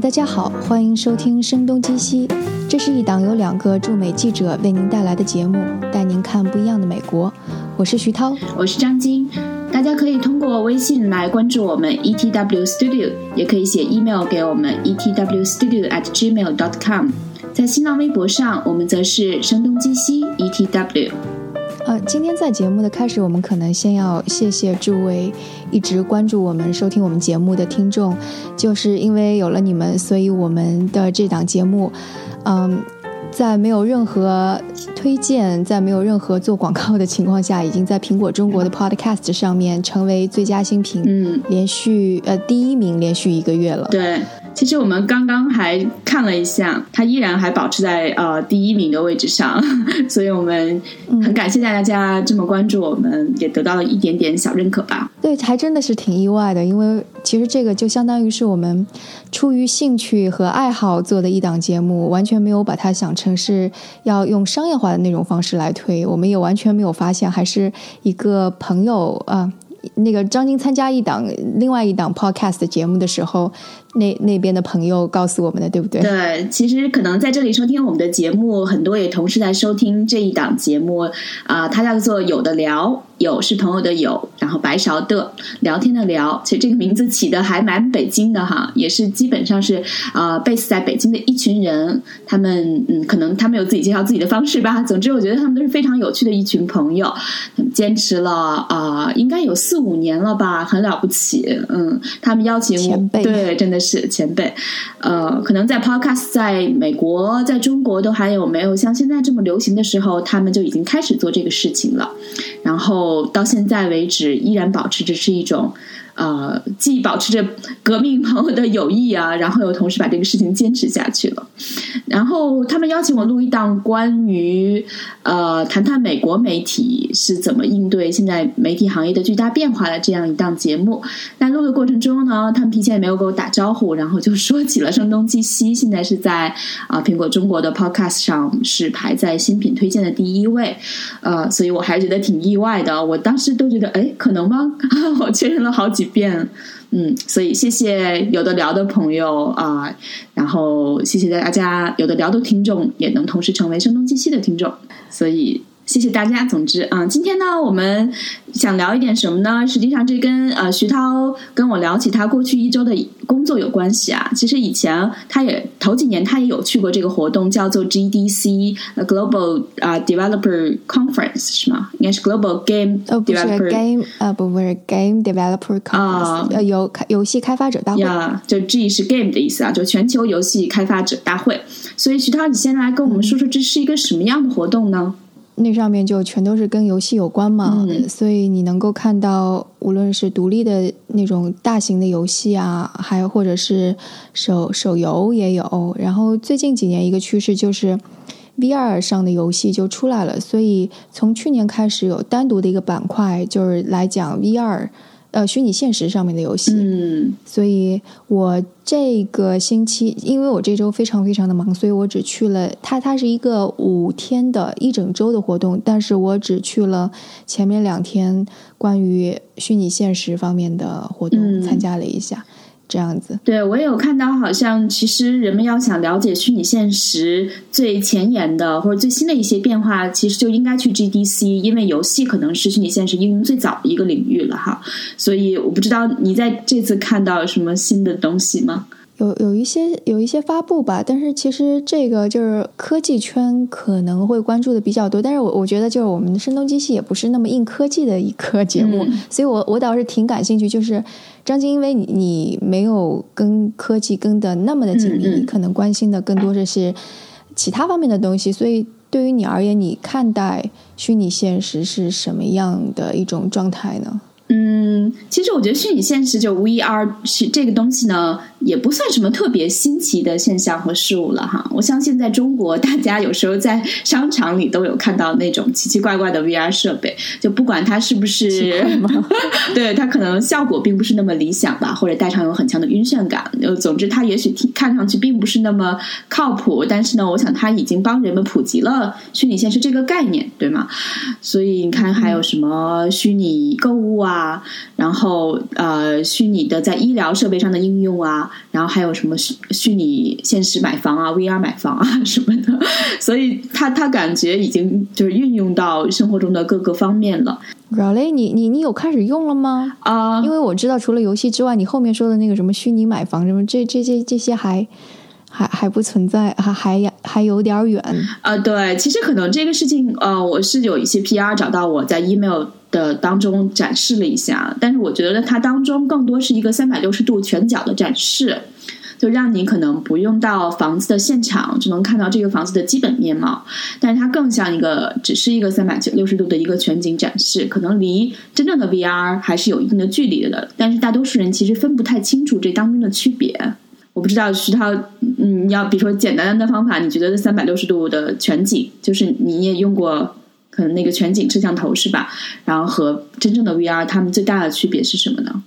大家好，欢迎收听《声东击西》，这是一档由两个驻美记者为您带来的节目，带您看不一样的美国。我是徐涛，我是张晶，大家可以通过微信来关注我们 ETW Studio，也可以写 email 给我们 etwstudio at gmail dot com。在新浪微博上，我们则是声东击西 ETW。呃，今天在节目的开始，我们可能先要谢谢诸位一直关注我们、收听我们节目的听众，就是因为有了你们，所以我们的这档节目，嗯，在没有任何推荐、在没有任何做广告的情况下，已经在苹果中国的 Podcast 上面成为最佳新品，嗯，连续呃第一名，连续一个月了。对。其实我们刚刚还看了一下，它依然还保持在呃第一名的位置上，所以我们很感谢大家这么关注我们，也得到了一点点小认可吧。对，还真的是挺意外的，因为其实这个就相当于是我们出于兴趣和爱好做的一档节目，完全没有把它想成是要用商业化的那种方式来推，我们也完全没有发现，还是一个朋友啊。那个张晶参加一档另外一档 podcast 节目的时候，那那边的朋友告诉我们的，对不对？对，其实可能在这里收听我们的节目，很多也同时在收听这一档节目啊，它叫做有的聊。有是朋友的有，然后白勺的聊天的聊，其实这个名字起的还蛮北京的哈，也是基本上是啊，base 在北京的一群人，他们嗯，可能他们有自己介绍自己的方式吧。总之，我觉得他们都是非常有趣的一群朋友，坚持了啊，应该有四五年了吧，很了不起。嗯，他们邀请我，对，真的是前辈。呃，可能在 podcast 在美国、在中国都还有没有像现在这么流行的时候，他们就已经开始做这个事情了，然后。到现在为止，依然保持着是一种。呃，既保持着革命朋友的友谊啊，然后又同时把这个事情坚持下去了。然后他们邀请我录一档关于呃谈谈美国媒体是怎么应对现在媒体行业的巨大变化的这样一档节目。在录的过程中呢，他们提前也没有给我打招呼，然后就说起了声东击西，现在是在啊苹果中国的 Podcast 上是排在新品推荐的第一位。呃，所以我还觉得挺意外的。我当时都觉得，哎，可能吗？我确认了好几。变，嗯，所以谢谢有的聊的朋友啊，然后谢谢大家有的聊的听众也能同时成为声东击西的听众，所以。谢谢大家。总之，嗯，今天呢，我们想聊一点什么呢？实际上，这跟呃徐涛跟我聊起他过去一周的工作有关系啊。其实以前他也头几年他也有去过这个活动，叫做 GDC Global 啊 Developer Conference 是吗？应该是 Global Game Developer Game 呃不不是 Game Developer Conference 呃游游戏开发者大会呀，就 G 是 Game 的意思啊，就全球游戏开发者大会。所以徐涛，你先来跟我们说说这是一个什么样的活动呢？那上面就全都是跟游戏有关嘛，所以你能够看到，无论是独立的那种大型的游戏啊，还有或者是手手游也有。然后最近几年一个趋势就是，VR 上的游戏就出来了，所以从去年开始有单独的一个板块，就是来讲 VR。呃，虚拟现实上面的游戏，嗯，所以我这个星期，因为我这周非常非常的忙，所以我只去了它，它是一个五天的一整周的活动，但是我只去了前面两天关于虚拟现实方面的活动，参加了一下。这样子，对我也有看到，好像其实人们要想了解虚拟现实最前沿的或者最新的一些变化，其实就应该去 GDC，因为游戏可能是虚拟现实应用最早的一个领域了哈。所以我不知道你在这次看到什么新的东西吗？有有一些有一些发布吧，但是其实这个就是科技圈可能会关注的比较多，但是我我觉得就是我们的声东击西也不是那么硬科技的一个节目，所以我我倒是挺感兴趣。就是张晶，因为你你没有跟科技跟的那么的紧密，你可能关心的更多的是其他方面的东西，所以对于你而言，你看待虚拟现实是什么样的一种状态呢？嗯，其实我觉得虚拟现实就 VR 是这个东西呢。也不算什么特别新奇的现象和事物了哈。我相信在中国，大家有时候在商场里都有看到那种奇奇怪怪的 VR 设备，就不管它是不是，对它可能效果并不是那么理想吧，或者戴上有很强的晕眩感。呃，总之它也许看上去并不是那么靠谱，但是呢，我想它已经帮人们普及了虚拟现实这个概念，对吗？所以你看，还有什么虚拟购物啊，然后呃，虚拟的在医疗设备上的应用啊。啊，然后还有什么虚虚拟现实买房啊、VR 买房啊 什么的，所以他他感觉已经就是运用到生活中的各个方面了。Really，你你你有开始用了吗？啊，因为我知道除了游戏之外，你后面说的那个什么虚拟买房什么，这这这这些还还还不存在，还还还有点远。呃，对，其实可能这个事情，呃，我是有一些 PR 找到我在 email 的当中展示了一下，但是我觉得它当中更多是一个三百六十度全角的展示。就让你可能不用到房子的现场就能看到这个房子的基本面貌，但是它更像一个只是一个三百六十度的一个全景展示，可能离真正的 VR 还是有一定的距离的。但是大多数人其实分不太清楚这当中的区别。我不知道徐涛，嗯，要比如说简单的方法，你觉得三百六十度的全景，就是你也用过可能那个全景摄像头是吧？然后和真正的 VR，它们最大的区别是什么呢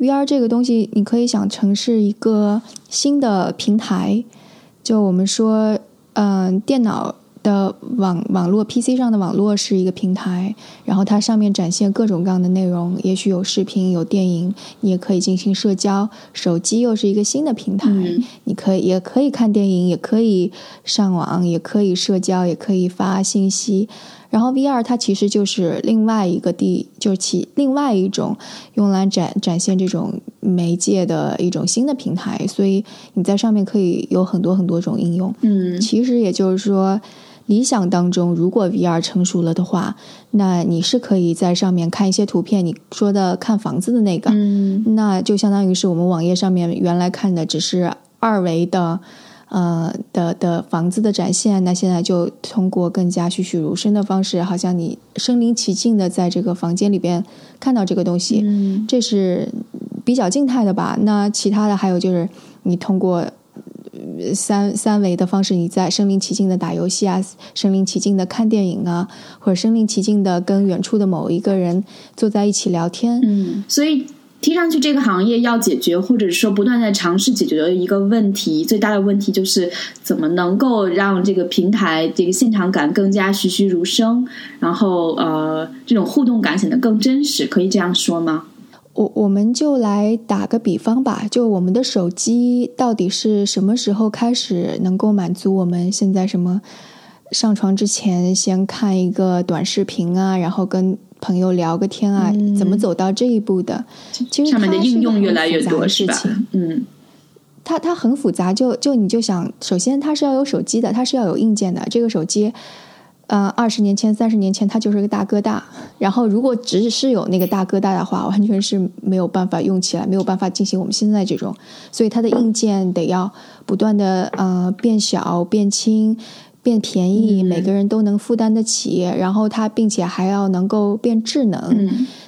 ？VR 这个东西，你可以想成是一个新的平台。就我们说，嗯，电脑的网网络 PC 上的网络是一个平台，然后它上面展现各种各样的内容，也许有视频、有电影，你也可以进行社交。手机又是一个新的平台，你可以也可以看电影，也可以上网，也可以社交，也可以发信息。然后 VR 它其实就是另外一个地，就是其另外一种用来展展现这种媒介的一种新的平台，所以你在上面可以有很多很多种应用。嗯，其实也就是说，理想当中，如果 VR 成熟了的话，那你是可以在上面看一些图片。你说的看房子的那个，嗯，那就相当于是我们网页上面原来看的只是二维的。呃的的房子的展现，那现在就通过更加栩栩如生的方式，好像你身临其境的在这个房间里边看到这个东西，这是比较静态的吧？那其他的还有就是你通过三三维的方式，你在身临其境的打游戏啊，身临其境的看电影啊，或者身临其境的跟远处的某一个人坐在一起聊天，嗯，所以。听上去，这个行业要解决，或者说不断在尝试解决的一个问题，最大的问题就是怎么能够让这个平台这个现场感更加栩栩如生，然后呃，这种互动感显得更真实，可以这样说吗？我我们就来打个比方吧，就我们的手机到底是什么时候开始能够满足我们现在什么上床之前先看一个短视频啊，然后跟。朋友聊个天啊，怎么走到这一步的？其实上面的应用越来越多，是吧？嗯，它它很复杂，就就你就想，首先它是要有手机的，它是要有硬件的。这个手机，呃，二十年前、三十年前它就是个大哥大，然后如果只是有那个大哥大的话，完全是没有办法用起来，没有办法进行我们现在这种，所以它的硬件得要不断的呃变小变轻。变便宜，每个人都能负担得起。然后它，并且还要能够变智能。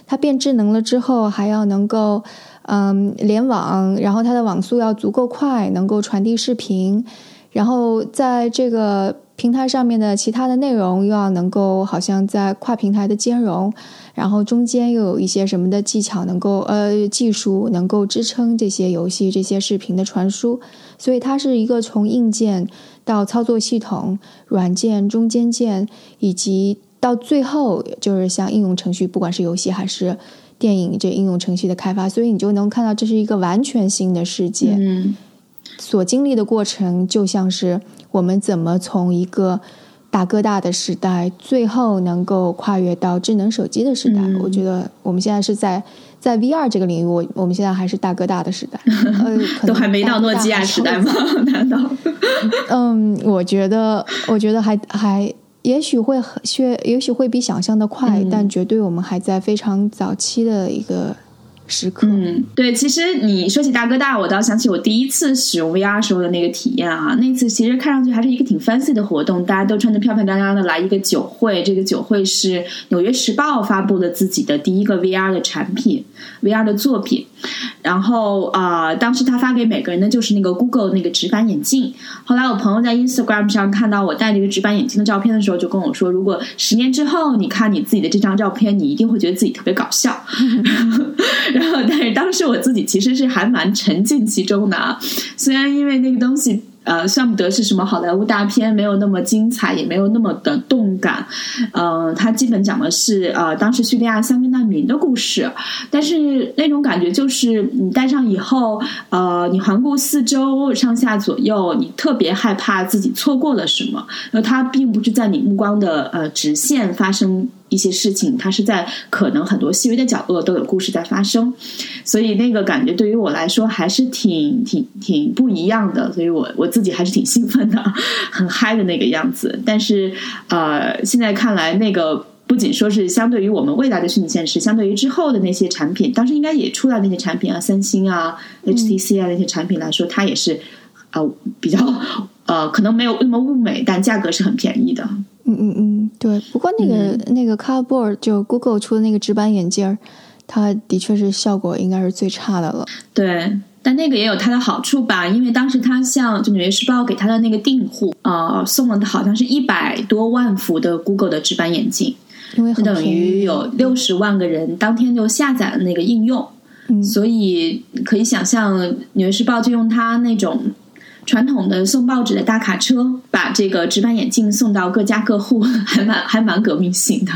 它变智能了之后，还要能够嗯联网，然后它的网速要足够快，能够传递视频。然后在这个平台上面的其他的内容，又要能够好像在跨平台的兼容。然后中间又有一些什么的技巧，能够呃技术能够支撑这些游戏、这些视频的传输。所以它是一个从硬件。到操作系统、软件、中间件，以及到最后就是像应用程序，不管是游戏还是电影，这应用程序的开发，所以你就能看到这是一个完全新的世界。嗯，所经历的过程就像是我们怎么从一个大哥大的时代，最后能够跨越到智能手机的时代。我觉得我们现在是在。在 VR 这个领域，我我们现在还是大哥大的时代，都还没到诺基亚时代吗？难道？嗯，我觉得，我觉得还还，也许会学，也许会比想象的快，但绝对我们还在非常早期的一个。时刻，嗯，对，其实你说起大哥大，我倒想起我第一次使用 VR 时候的那个体验啊。那次其实看上去还是一个挺 fancy 的活动，大家都穿的漂漂亮亮的来一个酒会。这个酒会是《纽约时报》发布的自己的第一个 VR 的产品，VR 的作品。然后啊，当时他发给每个人的就是那个 Google 那个直板眼镜。后来我朋友在 Instagram 上看到我戴这个直板眼镜的照片的时候，就跟我说，如果十年之后你看你自己的这张照片，你一定会觉得自己特别搞笑。然后，但是当时我自己其实是还蛮沉浸其中的啊。虽然因为那个东西呃，算不得是什么好莱坞大片，没有那么精彩，也没有那么的动感。呃，它基本讲的是呃，当时叙利亚三个难民的故事。但是那种感觉就是，你戴上以后，呃，你环顾四周，上下左右，你特别害怕自己错过了什么。而它并不是在你目光的呃直线发生。一些事情，它是在可能很多细微的角落都有故事在发生，所以那个感觉对于我来说还是挺挺挺不一样的，所以我我自己还是挺兴奋的，很嗨的那个样子。但是呃，现在看来，那个不仅说是相对于我们未来的虚拟现实，相对于之后的那些产品，当时应该也出来那些产品啊，三星啊、HTC 啊那些产品来说，它也是呃比较呃可能没有那么物美，但价格是很便宜的。嗯嗯嗯，对。不过那个那个 Cardboard 就 Google 出的那个直板眼镜儿，它的确是效果应该是最差的了。对，但那个也有它的好处吧，因为当时它像就《纽约时报》给它的那个订户啊，送了好像是一百多万幅的 Google 的直板眼镜，因为等于有六十万个人当天就下载了那个应用，所以可以想象《纽约时报》就用它那种。传统的送报纸的大卡车，把这个直板眼镜送到各家各户，还蛮还蛮革命性的。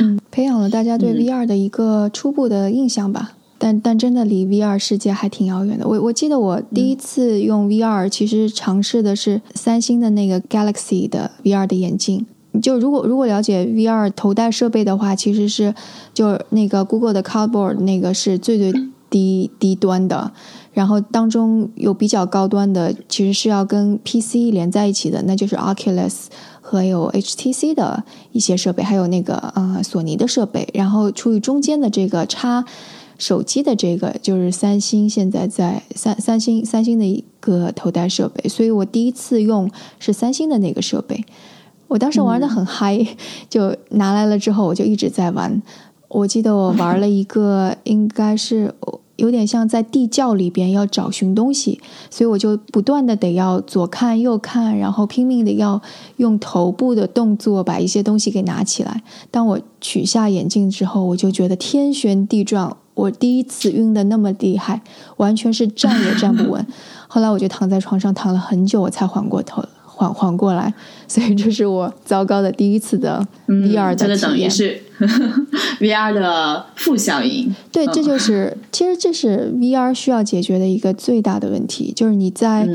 嗯，培养了大家对 VR 的一个初步的印象吧。但但真的离 VR 世界还挺遥远的。我我记得我第一次用 VR，其实尝试的是三星的那个 Galaxy 的 VR 的眼镜。就如果如果了解 VR 头戴设备的话，其实是就那个 Google 的 Cardboard 那个是最最低低端的。然后当中有比较高端的，其实是要跟 PC 连在一起的，那就是 Oculus 和有 HTC 的一些设备，还有那个呃索尼的设备。然后处于中间的这个插手机的这个，就是三星现在在三三星三星的一个头戴设备。所以我第一次用是三星的那个设备，我当时玩的很嗨，就拿来了之后我就一直在玩。我记得我玩了一个，应该是。有点像在地窖里边要找寻东西，所以我就不断的得要左看右看，然后拼命的要用头部的动作把一些东西给拿起来。当我取下眼镜之后，我就觉得天旋地转，我第一次晕的那么厉害，完全是站也站不稳。后来我就躺在床上躺了很久，我才缓过头，缓缓过来。所以这是我糟糕的第一次的 VR 的体验。VR 的负效应，对，这就是其实这是 VR 需要解决的一个最大的问题，就是你在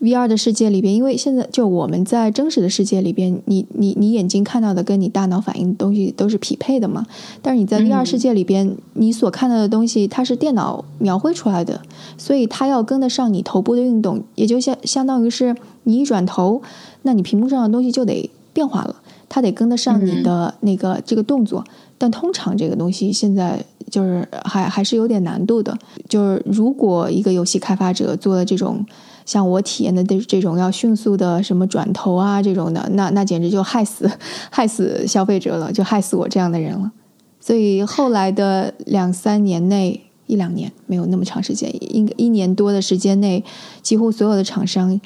VR 的世界里边，因为现在就我们在真实的世界里边，你你你眼睛看到的跟你大脑反应的东西都是匹配的嘛，但是你在 VR 世界里边，你所看到的东西它是电脑描绘出来的，所以它要跟得上你头部的运动，也就相相当于是你一转头，那你屏幕上的东西就得变化了。它得跟得上你的那个这个动作，但通常这个东西现在就是还还是有点难度的。就是如果一个游戏开发者做了这种像我体验的这这种要迅速的什么转头啊这种的，那那简直就害死害死消费者了，就害死我这样的人了。所以后来的两三年内，一两年没有那么长时间，应该一年多的时间内，几乎所有的厂商。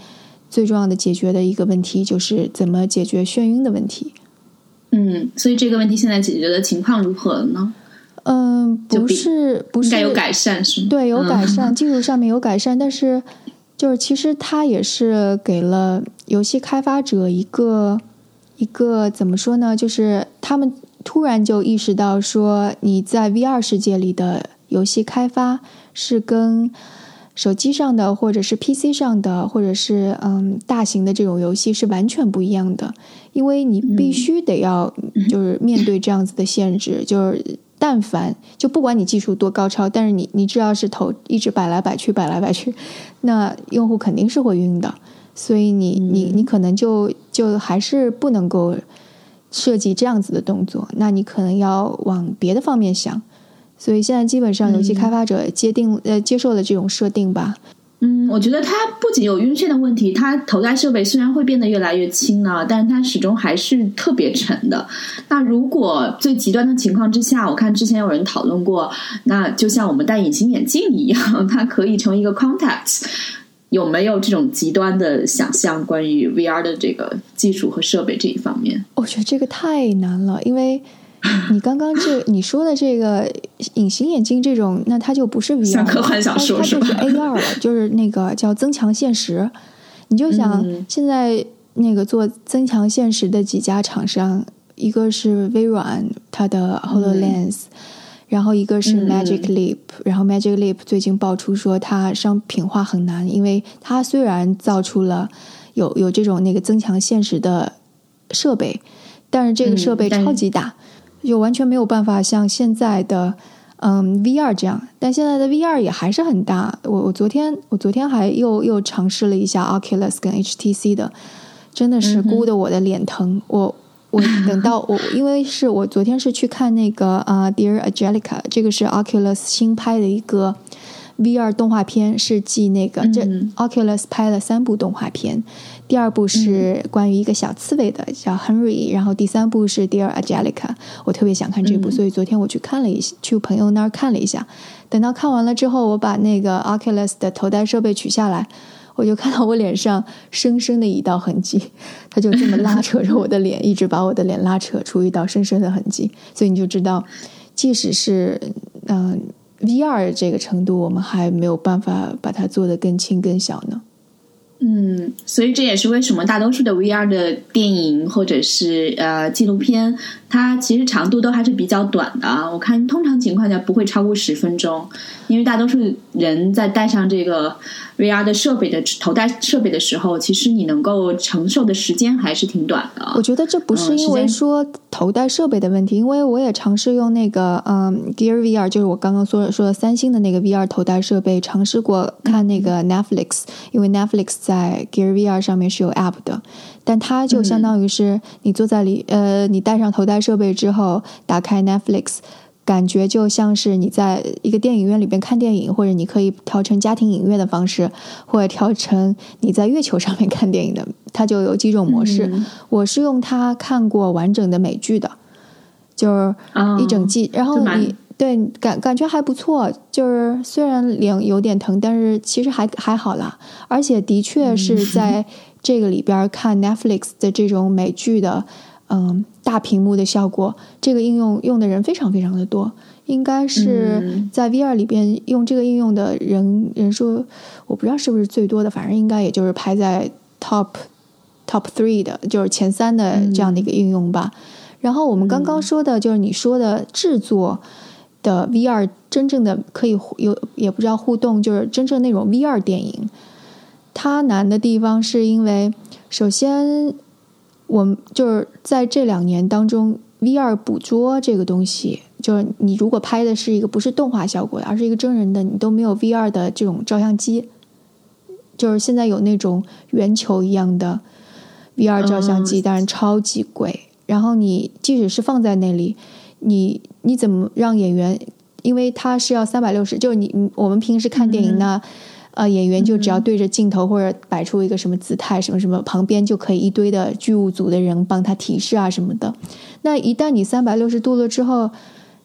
最重要的解决的一个问题就是怎么解决眩晕的问题。嗯，所以这个问题现在解决的情况如何呢？嗯，不是，不是，应该有改善是吗？对，有改善，技术上面有改善，但是就是其实它也是给了游戏开发者一个一个怎么说呢？就是他们突然就意识到说，你在 VR 世界里的游戏开发是跟。手机上的，或者是 PC 上的，或者是嗯大型的这种游戏是完全不一样的，因为你必须得要就是面对这样子的限制，就是但凡就不管你技术多高超，但是你你只要是头一直摆来摆去摆来摆去，那用户肯定是会晕的，所以你你你可能就就还是不能够设计这样子的动作，那你可能要往别的方面想。所以现在基本上游戏开发者接定呃接受了这种设定吧。嗯，我觉得它不仅有晕眩的问题，它头戴设备虽然会变得越来越轻了，但是它始终还是特别沉的。那如果最极端的情况之下，我看之前有人讨论过，那就像我们戴隐形眼镜一样，它可以成为一个 contacts，有没有这种极端的想象？关于 VR 的这个技术和设备这一方面，我觉得这个太难了，因为。你刚刚这你说的这个隐形眼镜这种，那它就不是 VR，科幻小说它就是 AR 了，就是那个叫增强现实。你就想现在那个做增强现实的几家厂商，一个是微软，它的 HoloLens，然后一个是 Magic Leap，然后 Magic Leap 最近爆出说它商品化很难，因为它虽然造出了有有这种那个增强现实的设备，但是这个设备超级大，就完全没有办法像现在的。嗯，VR 这样，但现在的 VR 也还是很大。我我昨天我昨天还又又尝试了一下 Oculus 跟 HTC 的，真的是箍的我的脸疼。我我等到 我，因为是我昨天是去看那个啊，Dear Angelica，这个是 Oculus 新拍的一个 VR 动画片，是继那个这 Oculus 拍了三部动画片。第二部是关于一个小刺猬的，叫 Henry，然后第三部是 Dear Angelica，我特别想看这部，所以昨天我去看了一去朋友那儿看了一下。等到看完了之后，我把那个 Oculus 的头戴设备取下来，我就看到我脸上深深的一道痕迹，它就这么拉扯着我的脸，一直把我的脸拉扯出一道深深的痕迹。所以你就知道，即使是嗯 VR 这个程度，我们还没有办法把它做得更轻更小呢。嗯，所以这也是为什么大多数的 VR 的电影或者是呃纪录片，它其实长度都还是比较短的。我看通常情况下不会超过十分钟，因为大多数人在戴上这个。VR 的设备的头戴设备的时候，其实你能够承受的时间还是挺短的。我觉得这不是因为说头戴设备的问题，因为我也尝试用那个嗯 Gear VR，就是我刚刚说说的三星的那个 VR 头戴设备，尝试过看那个 Netflix，因为 Netflix 在 Gear VR 上面是有 App 的，但它就相当于是你坐在里呃，你戴上头戴设备之后，打开 Netflix。感觉就像是你在一个电影院里边看电影，或者你可以调成家庭影院的方式，或者调成你在月球上面看电影的，它就有几种模式。我是用它看过完整的美剧的，就是一整季，然后你对感感觉还不错，就是虽然脸有点疼，但是其实还还好啦。而且的确是在这个里边看 Netflix 的这种美剧的。嗯，大屏幕的效果，这个应用用的人非常非常的多，应该是在 VR 里边用这个应用的人人数，我不知道是不是最多的，反正应该也就是排在 top top three 的，就是前三的这样的一个应用吧。然后我们刚刚说的就是你说的制作的 VR 真正的可以有也不知道互动，就是真正那种 VR 电影，它难的地方是因为首先。我们就是在这两年当中，VR 捕捉这个东西，就是你如果拍的是一个不是动画效果的，而是一个真人的，你都没有 VR 的这种照相机。就是现在有那种圆球一样的 VR 照相机，但是超级贵。然后你即使是放在那里，你你怎么让演员？因为它是要三百六十，就是你我们平时看电影呢。呃，演员就只要对着镜头或者摆出一个什么姿态，什么什么，旁边就可以一堆的剧务组的人帮他提示啊什么的。那一旦你三百六十度了之后，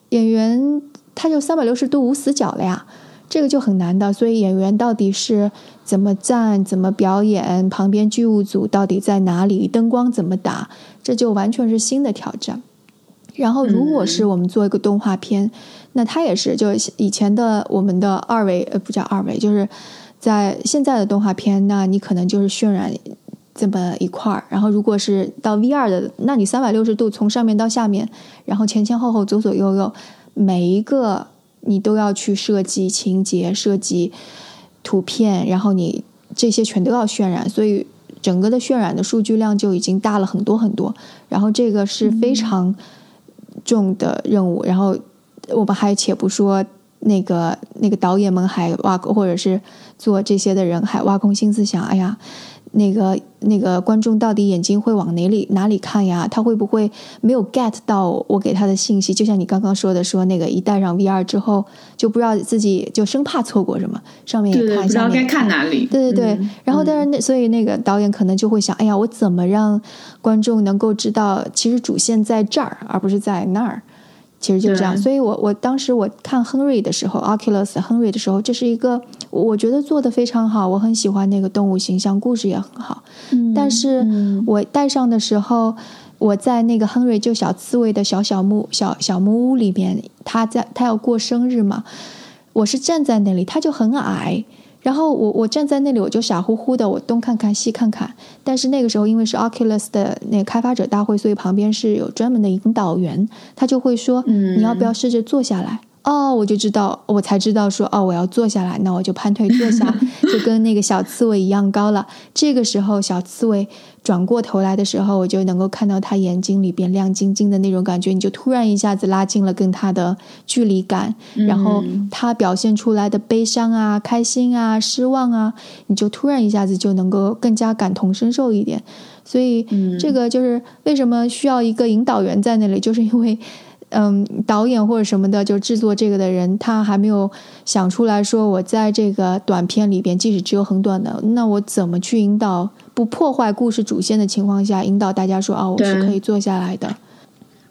演员他就三百六十度无死角了呀，这个就很难的。所以演员到底是怎么站、怎么表演，旁边剧务组到底在哪里，灯光怎么打，这就完全是新的挑战。然后，如果是我们做一个动画片，那它也是就以前的我们的二维呃不叫二维，就是。在现在的动画片，那你可能就是渲染这么一块儿，然后如果是到 V 二的，那你三百六十度从上面到下面，然后前前后后左左右右，每一个你都要去设计情节、设计图片，然后你这些全都要渲染，所以整个的渲染的数据量就已经大了很多很多，然后这个是非常重的任务，然后我们还且不说。那个那个导演们还挖或者是做这些的人还挖空心思想，哎呀，那个那个观众到底眼睛会往哪里哪里看呀？他会不会没有 get 到我给他的信息？就像你刚刚说的，说那个一戴上 VR 之后，就不知道自己就生怕错过什么，上面也看，不知道该看哪里。对对对，然后但是那所以那个导演可能就会想，哎呀，我怎么让观众能够知道，其实主线在这儿，而不是在那儿。其实就这样，所以我我当时我看亨瑞的时候，Oculus 亨瑞的时候，这是一个我觉得做的非常好，我很喜欢那个动物形象，故事也很好。但是我戴上的时候，我在那个亨瑞就小刺猬的小小木小小木屋里边，他在他要过生日嘛，我是站在那里，他就很矮，然后我我站在那里，我就傻乎乎的，我东看看西看看。但是那个时候，因为是 Oculus 的那个开发者大会，所以旁边是有专门的引导员，他就会说：“你要不要试着坐下来？”哦，我就知道，我才知道说，哦，我要坐下来，那我就盘腿坐下，就跟那个小刺猬一样高了。这个时候，小刺猬转过头来的时候，我就能够看到他眼睛里边亮晶晶的那种感觉，你就突然一下子拉近了跟他的距离感，然后他表现出来的悲伤啊、开心啊、失望啊，你就突然一下子就能够更加感同身受一点。所以，这个就是为什么需要一个引导员在那里，就是因为。嗯，导演或者什么的，就制作这个的人，他还没有想出来说，我在这个短片里边，即使只有很短的，那我怎么去引导，不破坏故事主线的情况下，引导大家说，啊，我是可以坐下来的。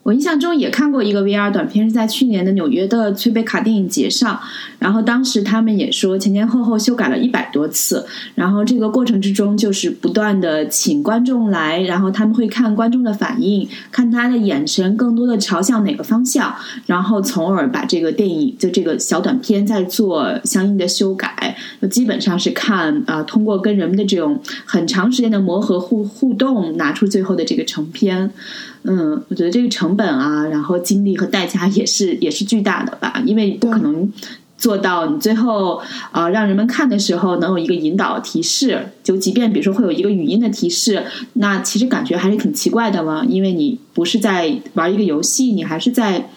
我印象中也看过一个 VR 短片，是在去年的纽约的崔贝卡电影节上。然后当时他们也说前前后后修改了一百多次。然后这个过程之中，就是不断的请观众来，然后他们会看观众的反应，看他的眼神更多的朝向哪个方向，然后从而把这个电影就这个小短片再做相应的修改。基本上是看啊，通过跟人们的这种很长时间的磨合互互动，拿出最后的这个成片。嗯，我觉得这个成本啊，然后精力和代价也是 也是巨大的吧，因为不可能做到你最后啊让人们看的时候能有一个引导提示，就即便比如说会有一个语音的提示，那其实感觉还是挺奇怪的嘛，因为你不是在玩一个游戏，你还是在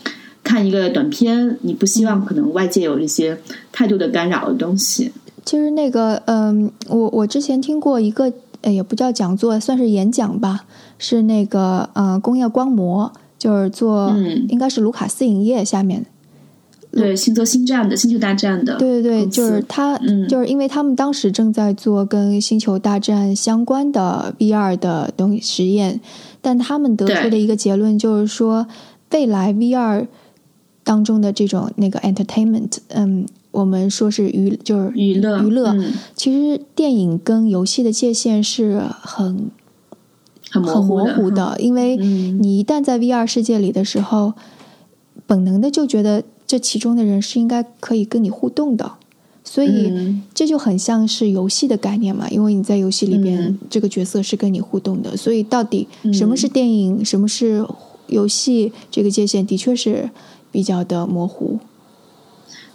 看一个短片，你不希望可能外界有这些太多的干扰的东西。其实那个，嗯，我我之前听过一个。也不叫讲座，算是演讲吧。是那个呃，工业光魔，就是做，应该是卢卡斯影业下面，对，星座星战的星球大战的，对对对，就是他，就是因为他们当时正在做跟星球大战相关的 VR 的东西实验，但他们得出的一个结论就是说，未来 VR 当中的这种那个 entertainment，嗯。我们说是娱，就是娱乐娱乐。其实电影跟游戏的界限是很很模糊的，因为你一旦在 VR 世界里的时候，本能的就觉得这其中的人是应该可以跟你互动的，所以这就很像是游戏的概念嘛。因为你在游戏里边，这个角色是跟你互动的，所以到底什么是电影，什么是游戏，这个界限的确是比较的模糊。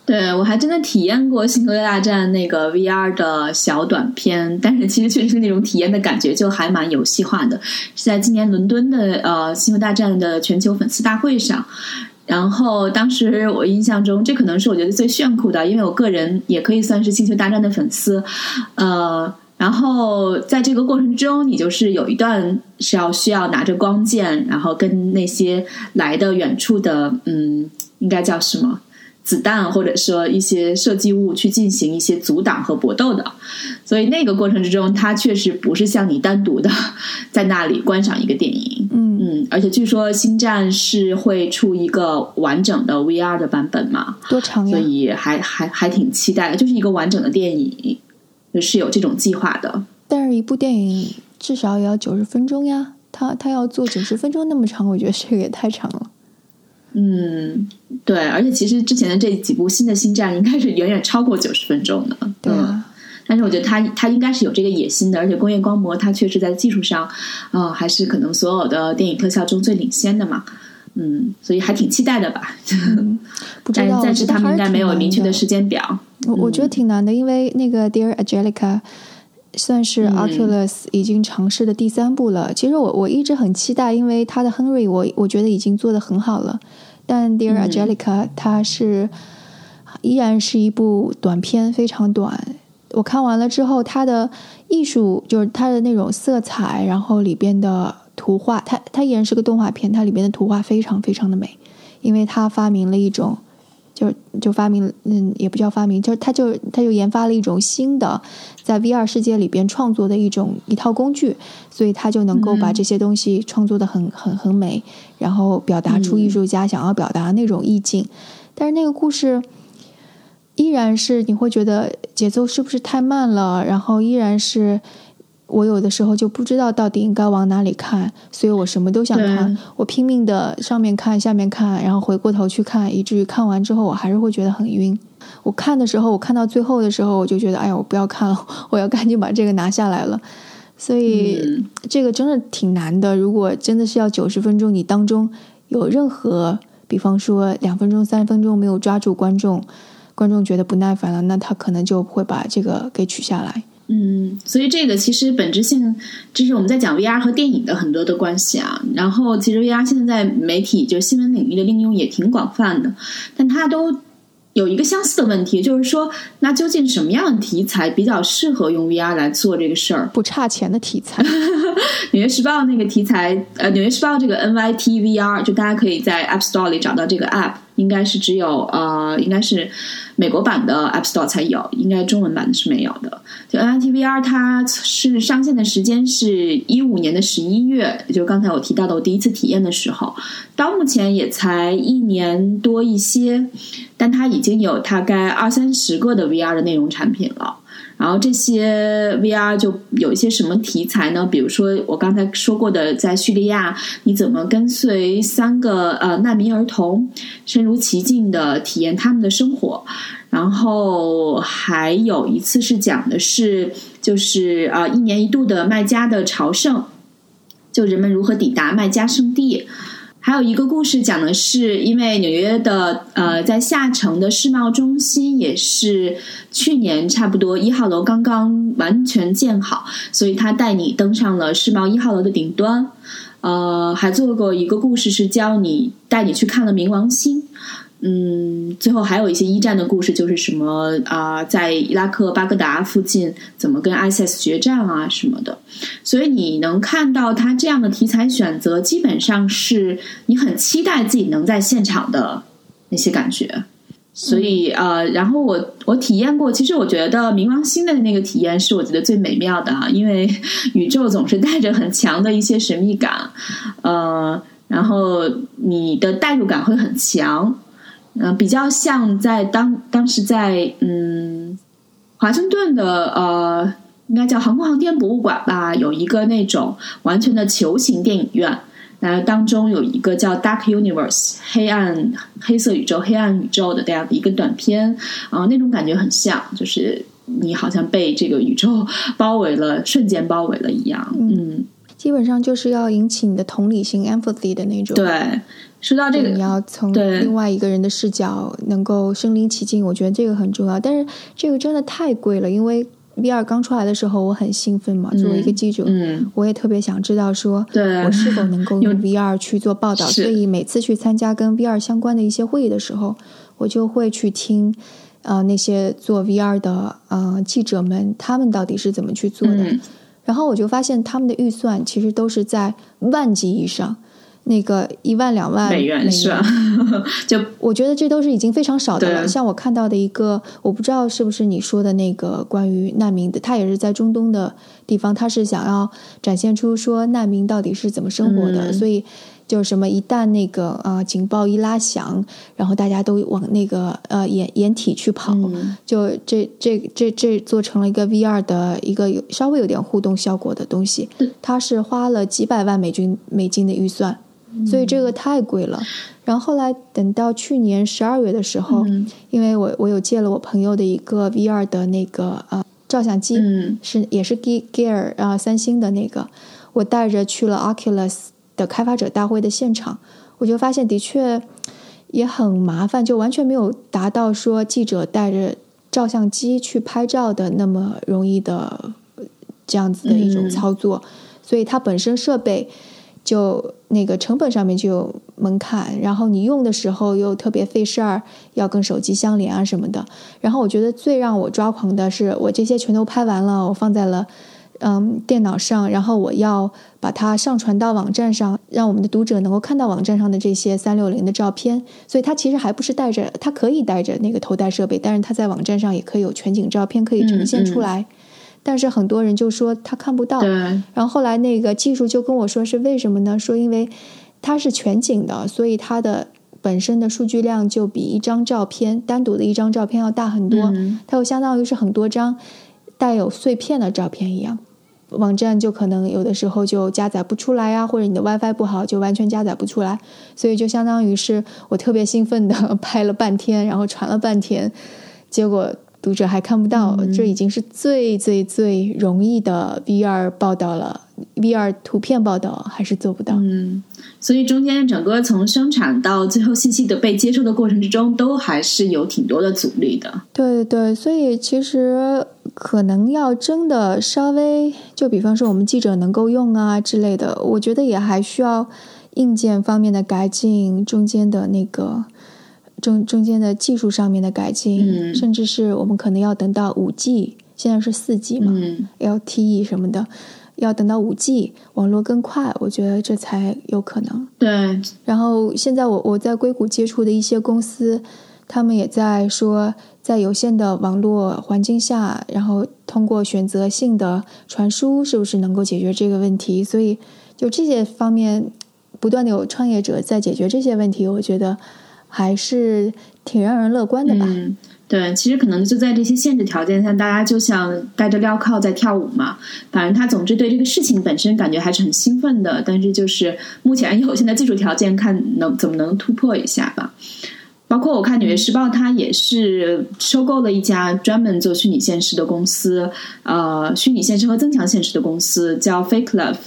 对，我还真的体验过《星球大战》那个 VR 的小短片，但是其实确实是那种体验的感觉就还蛮游戏化的。是在今年伦敦的呃《星球大战》的全球粉丝大会上，然后当时我印象中，这可能是我觉得最炫酷的，因为我个人也可以算是《星球大战》的粉丝。呃，然后在这个过程中，你就是有一段是要需要拿着光剑，然后跟那些来的远处的，嗯，应该叫什么？子弹或者说一些射击物去进行一些阻挡和搏斗的，所以那个过程之中，它确实不是像你单独的在那里观赏一个电影。嗯嗯，而且据说《星战》是会出一个完整的 VR 的版本嘛？多长呀？所以还还还挺期待的，就是一个完整的电影，是有这种计划的。但是，一部电影至少也要九十分钟呀，他他要做九十分钟那么长，我觉得这个也太长了。嗯，对，而且其实之前的这几部新的星战应该是远远超过九十分钟的，对。但是我觉得他他应该是有这个野心的，而且工业光魔它确实在技术上，啊，还是可能所有的电影特效中最领先的嘛。嗯，所以还挺期待的吧。不知道，暂时他们应该没有明确的时间表。我我觉得挺难的，因为那个 Dear Angelica 算是 Oculus 已经尝试的第三部了。其实我我一直很期待，因为他的 Henry 我我觉得已经做的很好了。但 Dear Angelica，它是依然是一部短片，非常短。我看完了之后，它的艺术就是它的那种色彩，然后里边的图画，它它依然是个动画片，它里边的图画非常非常的美，因为它发明了一种。就就发明，嗯，也不叫发明，就是他就他就研发了一种新的，在 VR 世界里边创作的一种一套工具，所以他就能够把这些东西创作的很很很美，然后表达出艺术家想要表达那种意境。但是那个故事依然是你会觉得节奏是不是太慢了，然后依然是我有的时候就不知道到底应该往哪里看，所以我什么都想看，我拼命的上面看下面看，然后回过头去看，以至于看完之后我还是会觉得很晕。我看的时候，我看到最后的时候，我就觉得，哎呀，我不要看了，我要赶紧把这个拿下来了。所以这个真的挺难的。如果真的是要九十分钟，你当中有任何，比方说两分钟、三分钟没有抓住观众，观众觉得不耐烦了，那他可能就会把这个给取下来。嗯，所以这个其实本质性，这是我们在讲 VR 和电影的很多的关系啊。然后其实 VR 现在在媒体就新闻领域的应用也挺广泛的，但它都。有一个相似的问题，就是说，那究竟什么样的题材比较适合用 VR 来做这个事儿？不差钱的题材，《纽约时报》那个题材，呃，《纽约时报》这个 NYT VR，就大家可以在 App Store 里找到这个 App。应该是只有呃，应该是美国版的 App Store 才有，应该中文版的是没有的。就 NITVR 它是上线的时间是一五年的十一月，就刚才我提到的我第一次体验的时候，到目前也才一年多一些，但它已经有大概二三十个的 VR 的内容产品了。然后这些 VR 就有一些什么题材呢？比如说我刚才说过的，在叙利亚，你怎么跟随三个呃难民儿童，身如其境的体验他们的生活？然后还有一次是讲的是，就是呃一年一度的麦加的朝圣，就人们如何抵达麦加圣地。还有一个故事讲的是，因为纽约的呃，在下城的世贸中心也是去年差不多一号楼刚刚完全建好，所以他带你登上了世贸一号楼的顶端。呃，还做过一个故事是教你带你去看了冥王星。嗯，最后还有一些一战的故事，就是什么啊，在伊拉克巴格达附近怎么跟 ISIS 决战啊什么的。所以你能看到他这样的题材选择，基本上是你很期待自己能在现场的那些感觉。所以呃，然后我我体验过，其实我觉得冥王星的那个体验是我觉得最美妙的啊，因为宇宙总是带着很强的一些神秘感，呃，然后你的代入感会很强。嗯，比较像在当当时在嗯华盛顿的呃，应该叫航空航天博物馆吧，有一个那种完全的球形电影院，那当中有一个叫《Dark Universe》黑暗黑色宇宙黑暗宇宙的这样的一个短片啊，那种感觉很像，就是你好像被这个宇宙包围了，瞬间包围了一样。嗯，基本上就是要引起你的同理心 （empathy） 的那种。对。说到这个，你要从另外一个人的视角能够身临其境，我觉得这个很重要。但是这个真的太贵了，因为 VR 刚出来的时候我很兴奋嘛，作为一个记者，我也特别想知道说我是否能够 用 VR 去做报道。所以每次去参加跟 VR 相关的一些会议的时候，我就会去听呃那些做 VR 的呃记者们他们到底是怎么去做的。然后我就发现他们的预算其实都是在万级以上。那个一万两万美元是吧？就我觉得这都是已经非常少的了。像我看到的一个，我不知道是不是你说的那个关于难民的，他也是在中东的地方，他是想要展现出说难民到底是怎么生活的。所以就是什么，一旦那个呃警报一拉响，然后大家都往那个呃掩掩体去跑，就这这这这做成了一个 VR 的一个有稍微有点互动效果的东西。它是花了几百万美金美金的预算。所以这个太贵了，然后后来等到去年十二月的时候，因为我我有借了我朋友的一个 VR 的那个呃照相机，是也是 Gear 啊三星的那个，我带着去了 Oculus 的开发者大会的现场，我就发现的确也很麻烦，就完全没有达到说记者带着照相机去拍照的那么容易的这样子的一种操作，所以它本身设备。就那个成本上面就有门槛，然后你用的时候又特别费事儿，要跟手机相连啊什么的。然后我觉得最让我抓狂的是，我这些全都拍完了，我放在了嗯电脑上，然后我要把它上传到网站上，让我们的读者能够看到网站上的这些三六零的照片。所以它其实还不是带着，它可以带着那个头戴设备，但是它在网站上也可以有全景照片可以呈现出来。但是很多人就说他看不到，然后后来那个技术就跟我说是为什么呢？说因为它是全景的，所以它的本身的数据量就比一张照片单独的一张照片要大很多，它又相当于是很多张带有碎片的照片一样。网站就可能有的时候就加载不出来啊，或者你的 WiFi 不好就完全加载不出来，所以就相当于是我特别兴奋的拍了半天，然后传了半天，结果读者还看不到，这已经是最最最容易的 VR 报道了，VR 图片报道还是做不到。嗯，所以中间整个从生产到最后信息的被接收的过程之中，都还是有挺多的阻力的。对对对，所以其实。可能要真的稍微，就比方说我们记者能够用啊之类的，我觉得也还需要硬件方面的改进，中间的那个中中间的技术上面的改进，甚至是我们可能要等到五 G，现在是四 G 嘛，LTE 什么的，要等到五 G 网络更快，我觉得这才有可能。对，然后现在我我在硅谷接触的一些公司，他们也在说。在有限的网络环境下，然后通过选择性的传输，是不是能够解决这个问题？所以，就这些方面，不断的有创业者在解决这些问题，我觉得还是挺让人乐观的吧。嗯，对，其实可能就在这些限制条件下，大家就像戴着镣铐在跳舞嘛。反正他总之对这个事情本身感觉还是很兴奋的，但是就是目前有限的技术条件，看能怎么能突破一下吧。包括我看《纽约时报》，它也是收购了一家专门做虚拟现实的公司，呃，虚拟现实和增强现实的公司叫 Fake Love。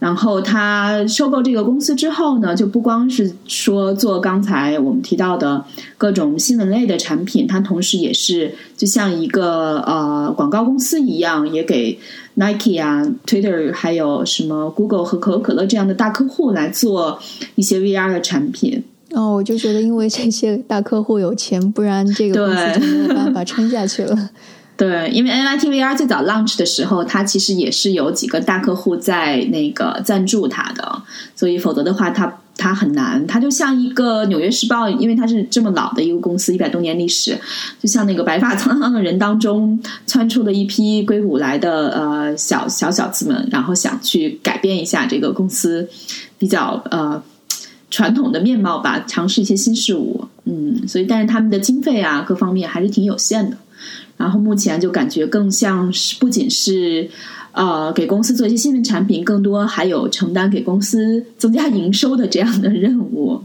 然后他收购这个公司之后呢，就不光是说做刚才我们提到的各种新闻类的产品，它同时也是就像一个呃广告公司一样，也给 Nike 啊、Twitter 还有什么 Google 和可口可乐这样的大客户来做一些 VR 的产品。哦，我就觉得因为这些大客户有钱，不然这个公司就没有办法撑下去了。对，因为 NYT VR 最早 launch 的时候，它其实也是有几个大客户在那个赞助它的，所以否则的话，它它很难。它就像一个纽约时报，因为它是这么老的一个公司，一百多年历史，就像那个白发苍苍的人当中窜出了一批硅谷来的呃小小小子们，然后想去改变一下这个公司比较呃。传统的面貌吧，尝试一些新事物，嗯，所以但是他们的经费啊，各方面还是挺有限的。然后目前就感觉更像是不仅是呃给公司做一些新的产品，更多还有承担给公司增加营收的这样的任务。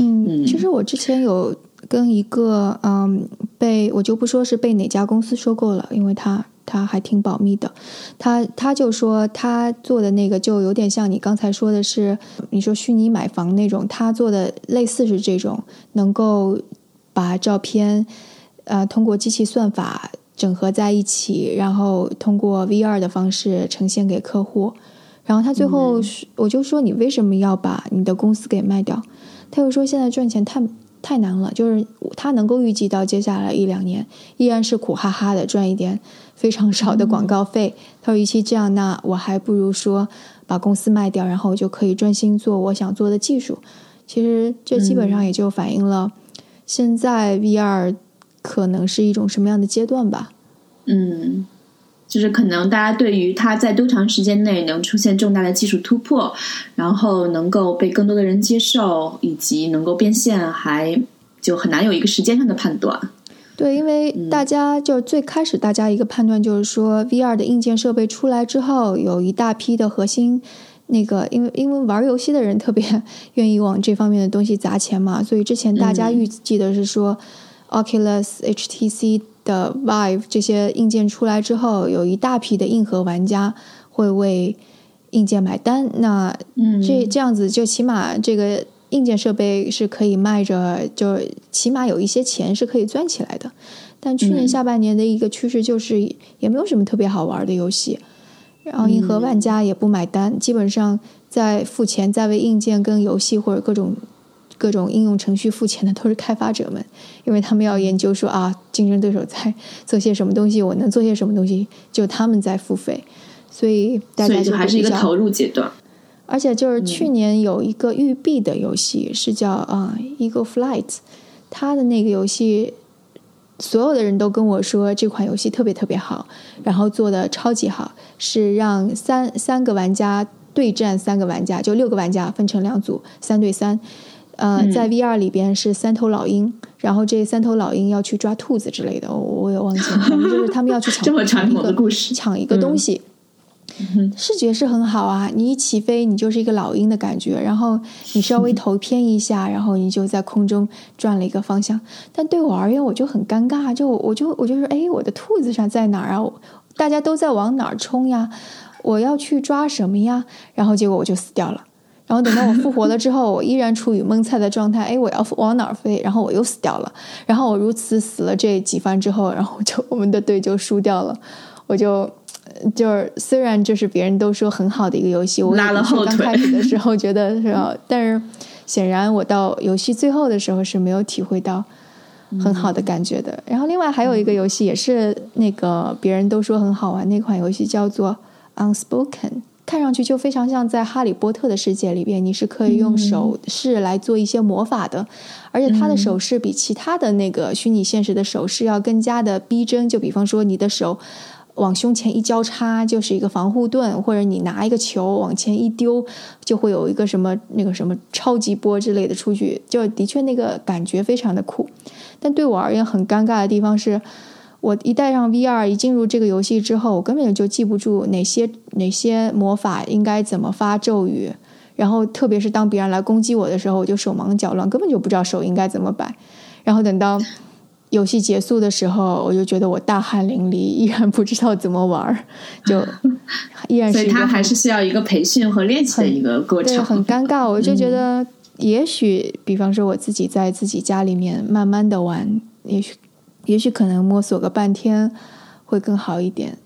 嗯，其实我之前有跟一个嗯被我就不说是被哪家公司收购了，因为他。他还挺保密的，他他就说他做的那个就有点像你刚才说的是，你说虚拟买房那种，他做的类似是这种，能够把照片呃通过机器算法整合在一起，然后通过 VR 的方式呈现给客户，然后他最后我就说你为什么要把你的公司给卖掉？他又说现在赚钱太。太难了，就是他能够预计到接下来一两年依然是苦哈哈的赚一点非常少的广告费。他说，与其这样，那我还不如说把公司卖掉，然后我就可以专心做我想做的技术。其实这基本上也就反映了现在 VR 可能是一种什么样的阶段吧。嗯。就是可能大家对于它在多长时间内能出现重大的技术突破，然后能够被更多的人接受，以及能够变现，还就很难有一个时间上的判断。对，因为大家就最开始大家一个判断就是说，VR 的硬件设备出来之后，有一大批的核心那个，因为因为玩游戏的人特别 愿意往这方面的东西砸钱嘛，所以之前大家预计的是说，Oculus、HTC。的 Vive 这些硬件出来之后，有一大批的硬核玩家会为硬件买单。那这这样子，就起码这个硬件设备是可以卖着，就起码有一些钱是可以赚起来的。但去年下半年的一个趋势就是，也没有什么特别好玩的游戏，然后银河玩家也不买单，基本上在付钱在为硬件跟游戏或者各种。各种应用程序付钱的都是开发者们，因为他们要研究说啊，竞争对手在做些什么东西，我能做些什么东西，就他们在付费，所以大家就还是一个投入阶段。而且就是去年有一个育碧的游戏是叫啊《Eagle Flight》，他的那个游戏，所有的人都跟我说这款游戏特别特别好，然后做的超级好，是让三三个玩家对战三个玩家，就六个玩家分成两组，三对三。呃，在 VR 里边是三头老鹰，然后这三头老鹰要去抓兔子之类的，我我也忘记了，就是他们要去抢 这么传统的故事，抢一个东西。视觉是很好啊，你一起飞，你就是一个老鹰的感觉，然后你稍微头偏一下，然后你就在空中转了一个方向。但对我而言，我就很尴尬，就我就我就说，哎，我的兔子上在哪儿啊？大家都在往哪儿冲呀？我要去抓什么呀？然后结果我就死掉了。然后等到我复活了之后，我依然处于蒙菜的状态。哎，我要往哪儿飞？然后我又死掉了。然后我如此死了这几番之后，然后就我们的队就输掉了。我就就是虽然就是别人都说很好的一个游戏，我拉了后腿。刚开始的时候 觉得是吧？但是显然我到游戏最后的时候是没有体会到很好的感觉的。然后另外还有一个游戏也是那个别人都说很好玩那款游戏叫做 Unspoken。看上去就非常像在哈利波特的世界里边，你是可以用手势来做一些魔法的，而且它的手势比其他的那个虚拟现实的手势要更加的逼真。就比方说，你的手往胸前一交叉就是一个防护盾，或者你拿一个球往前一丢，就会有一个什么那个什么超级波之类的出去，就的确那个感觉非常的酷。但对我而言很尴尬的地方是。我一戴上 VR，一进入这个游戏之后，我根本就记不住哪些哪些魔法应该怎么发咒语，然后特别是当别人来攻击我的时候，我就手忙脚乱，根本就不知道手应该怎么摆。然后等到游戏结束的时候，我就觉得我大汗淋漓，依然不知道怎么玩，就 依然是。所以它还是需要一个培训和练习的一个过程，很尴尬。我就觉得，也许比方说我自己在自己家里面慢慢的玩，也许。也许可能摸索个半天会更好一点。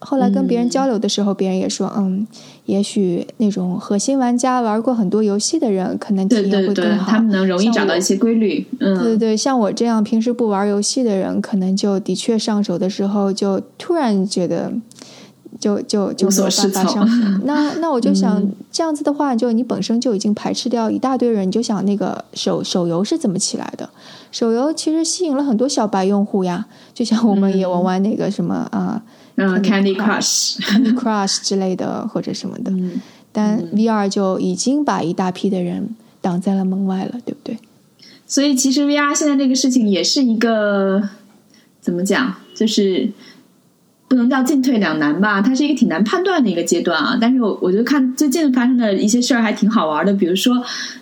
后来跟别人交流的时候，别人也说：“嗯，也许那种核心玩家玩过很多游戏的人，可能体验会更好。他们能容易找到一些规律。”嗯，对对对，像我这样平时不玩游戏的人，可能就的确上手的时候就突然觉得。就就就没有办法上手。那那我就想这样子的话，就你本身就已经排斥掉一大堆人。你就想那个手手游是怎么起来的？手游其实吸引了很多小白用户呀。就像我们也玩玩那个什么啊，嗯，Candy Crush、Candy Crush 之类的或者什么的。但 VR 就已经把一大批的人挡在了门外了，对不对？所以其实 VR 现在这个事情也是一个怎么讲，就是。不能叫进退两难吧，它是一个挺难判断的一个阶段啊。但是我我觉得看最近发生的一些事儿还挺好玩的，比如说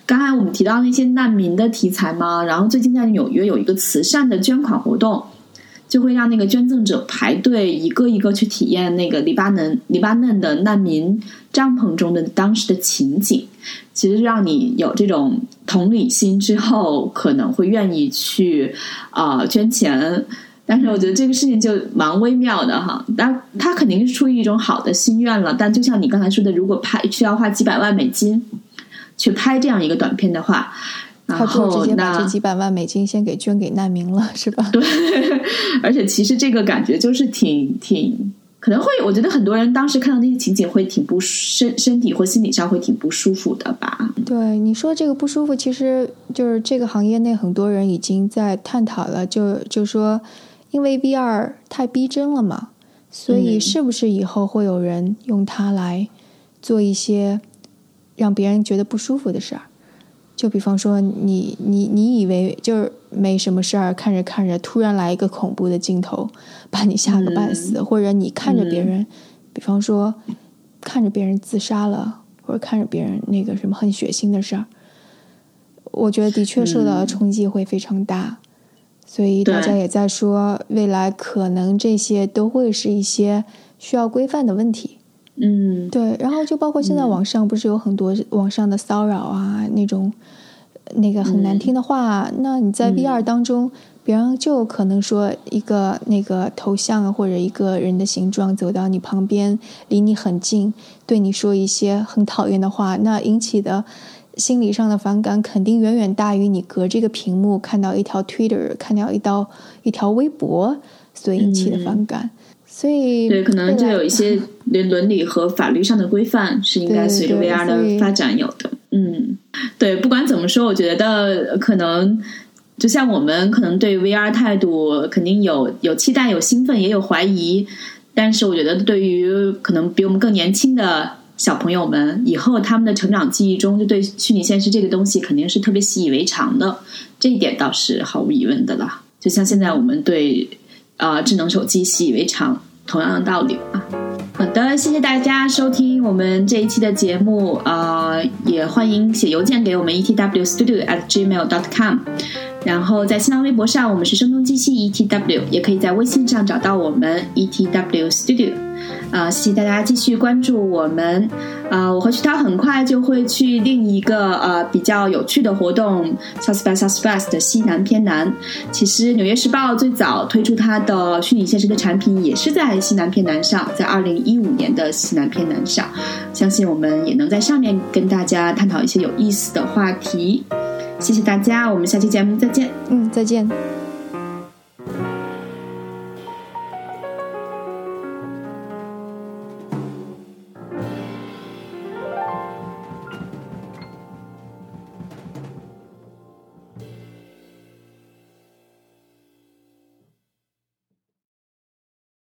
刚才我们提到那些难民的题材嘛，然后最近在纽约有一个慈善的捐款活动，就会让那个捐赠者排队一个一个去体验那个黎巴嫩黎巴嫩的难民帐篷中的当时的情景，其实让你有这种同理心之后，可能会愿意去啊捐钱。但是我觉得这个事情就蛮微妙的哈，但他肯定是出于一种好的心愿了。但就像你刚才说的，如果拍需要花几百万美金去拍这样一个短片的话，然后直接把这几百万美金先给捐给难民了，是吧？对，而且其实这个感觉就是挺挺可能会，我觉得很多人当时看到那些情景会挺不身身体或心理上会挺不舒服的吧？对，你说这个不舒服，其实就是这个行业内很多人已经在探讨了，就就说。因为 VR 太逼真了嘛，所以是不是以后会有人用它来做一些让别人觉得不舒服的事儿？就比方说，你你你以为就是没什么事儿，看着看着突然来一个恐怖的镜头，把你吓个半死，或者你看着别人，比方说看着别人自杀了，或者看着别人那个什么很血腥的事儿，我觉得的确受到的冲击会非常大。所以大家也在说，未来可能这些都会是一些需要规范的问题。嗯，对。然后就包括现在网上不是有很多网上的骚扰啊，那种那个很难听的话。那你在 VR 当中，别人就可能说一个那个头像或者一个人的形状走到你旁边，离你很近，对你说一些很讨厌的话，那引起的。心理上的反感肯定远远大于你隔这个屏幕看到一条 Twitter、看到一道一条微博所引起的反感，所以对，可能就有一些伦伦理和法律上的规范是应该随着 VR 的发展有的。嗯，对，不管怎么说，我觉得可能就像我们可能对 VR 态度肯定有有期待、有兴奋，也有怀疑，但是我觉得对于可能比我们更年轻的。小朋友们以后他们的成长记忆中，就对虚拟现实这个东西肯定是特别习以为常的，这一点倒是毫无疑问的了。就像现在我们对啊智能手机习以为常，同样的道理啊。好的，谢谢大家收听我们这一期的节目，呃，也欢迎写邮件给我们 etwstudio at gmail dot com。然后在新浪微博上，我们是声东击西 etw，也可以在微信上找到我们 etw studio。啊，谢谢大家继续关注我们。啊，我和徐涛很快就会去另一个呃比较有趣的活动 South by Southwest 的西南偏南。其实《纽约时报》最早推出它的虚拟现实的产品，也是在西南偏南上，在二零一五年的西南偏南上。相信我们也能在上面跟大家探讨一些有意思的话题。谢谢大家，我们下期节目再见。嗯，再见。